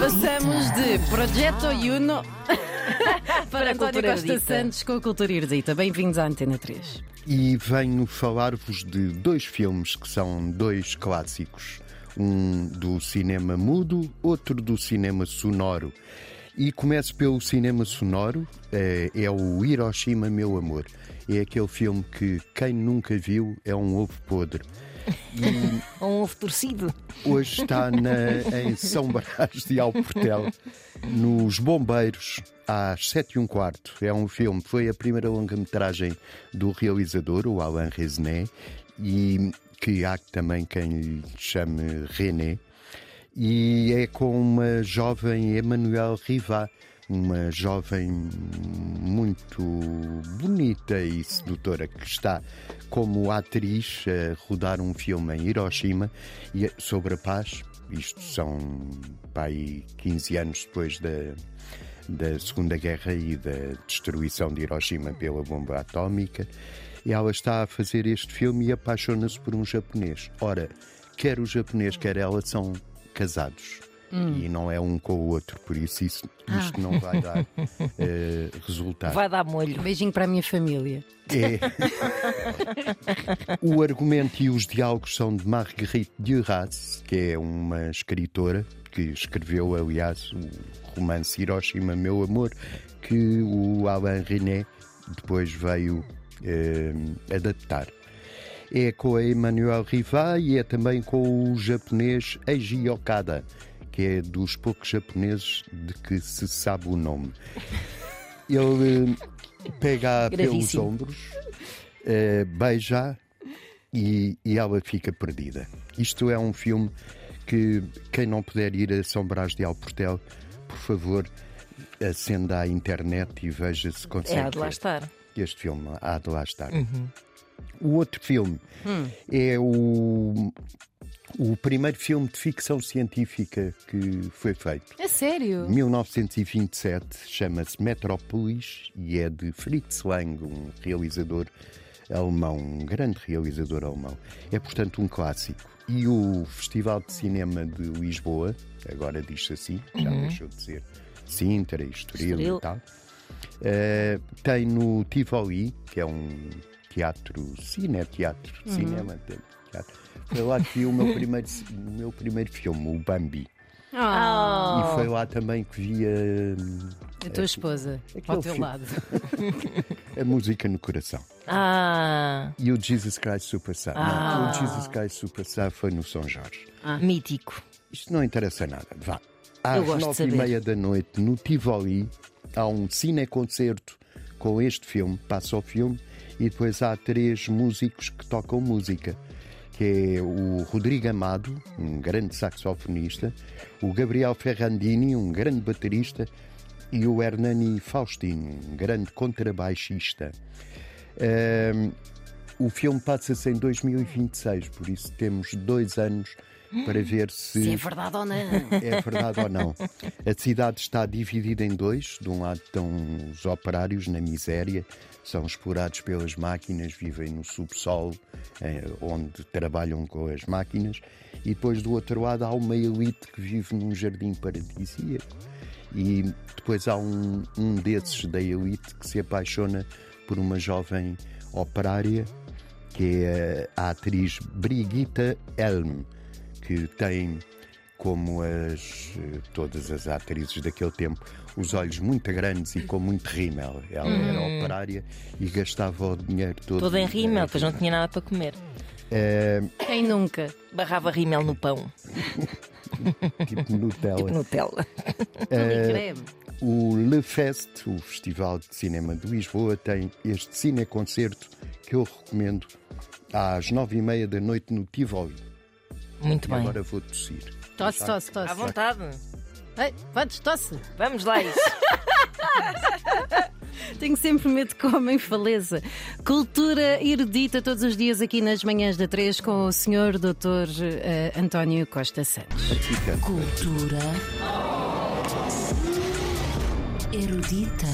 Passamos de Projeto Uno para António Costa. Santos com a Cultura Erudita. Bem-vindos à Antena 3. E venho falar-vos de dois filmes que são dois clássicos. Um do cinema mudo, outro do cinema sonoro. E começo pelo cinema sonoro, é, é o Hiroshima, meu amor. É aquele filme que quem nunca viu é um ovo podre. Um ovo torcido. Hoje está na- em São Brás de Alportel, nos Bombeiros, às 7 e um quarto. É um filme, foi a primeira longa-metragem do realizador, o Alain Resnais, e que há também quem lhe chame René. E é com uma jovem Emmanuel Rivat, uma jovem muito bonita e sedutora que está como atriz a rodar um filme em Hiroshima sobre a paz. Isto são pá, aí 15 anos depois da, da Segunda Guerra e da destruição de Hiroshima pela bomba atómica. E ela está a fazer este filme e apaixona-se por um japonês. Ora, quer o japonês, quer ela são casados. E não é um com o outro, por isso isso- isto não vai dar eh, resultado. Vai dar molho. Um beijinho para a minha família. É. o argumento e os diálogos são de Marguerite Duras, que é uma escritora que escreveu, aliás, o romance Hiroshima, Meu Amor, que o Alain René depois veio eh, adaptar. É com a Emmanuel Rivat e é também com o japonês Eiji Okada, que é dos poucos japoneses de que se sabe o nome. Ele eh, pega pelos ombros, eh, beija e, e ela fica perdida. Isto é um filme que quem não puder ir a São Brás de Alportel, por favor, acenda a internet e veja se consegue. É, há de lá estar. Este filme há de lá estar. O outro filme é o, o primeiro filme de ficção científica que foi feito. É sério? 1927, chama-se Metrópolis e é de Fritz Lang, um realizador alemão, um grande realizador alemão. É, portanto, um clássico. E o Festival de Cinema de Lisboa, agora diz-se assim, já deixou de ser Sintra, Estoril Estoril. e tal, eh, tem no Tivoli, que é um teatro, cine-teatro, cinema, teatro. Foi lá que vi o meu primeiro, o meu primeiro filme, o Bambi. Ah, E foi lá também que via hum, a tua esposa, ao teu filme. lado. a música no coração. Ah, E o Jesus Christ Superstar. Não, o Jesus Christ Superstar foi no São Jorge. mítico. Isto não interessa nada. Vá. Às nove e meia da noite, no Tivoli, há um cineconcerto com este filme. Passa o filme e depois há três músicos que tocam música. Que é o Rodrigo Amado, um grande saxofonista, o Gabriel Ferrandini, um grande baterista, e o Hernani Faustino, um grande contrabaixista. O filme passa-se em 2026, por isso temos dois anos para ver se Se é verdade ou não. é verdade ou não. A cidade está dividida em dois. De um lado estão os operários na miséria, são explorados pelas máquinas, vivem no subsolo, eh, onde trabalham com as máquinas. E depois do outro lado há uma elite que vive num jardim paradisíaco. E depois há um, um desses da elite que se apaixona por uma jovem operária, que é a atriz Brigitte Helm que tem, como as, todas as atrizes daquele tempo, os olhos muito grandes e com muito rímel. Ela era operária e gastava o dinheiro todo. Todo em rímel, depois não tinha nada para comer. eh, Quem nunca? Barrava rímel no pão, tipo Nutella. Nutella. Uh, creme. O Le Fest, o Festival de Cinema de Lisboa, tem este cineconcerto que eu recomendo às nove e meia da noite no Tivoli. Muito E bem. agora vou tossir. Tosse, tosse, À tosse. vontade. Ei, Podes, tosse. Vamos lá, isso. Tenho sempre medo que comem faleza. Cultura erudita todos os dias aqui nas manhãs da 3 com o senhor Dr. eh, António Costa Santos. Fica. Cultura erudita.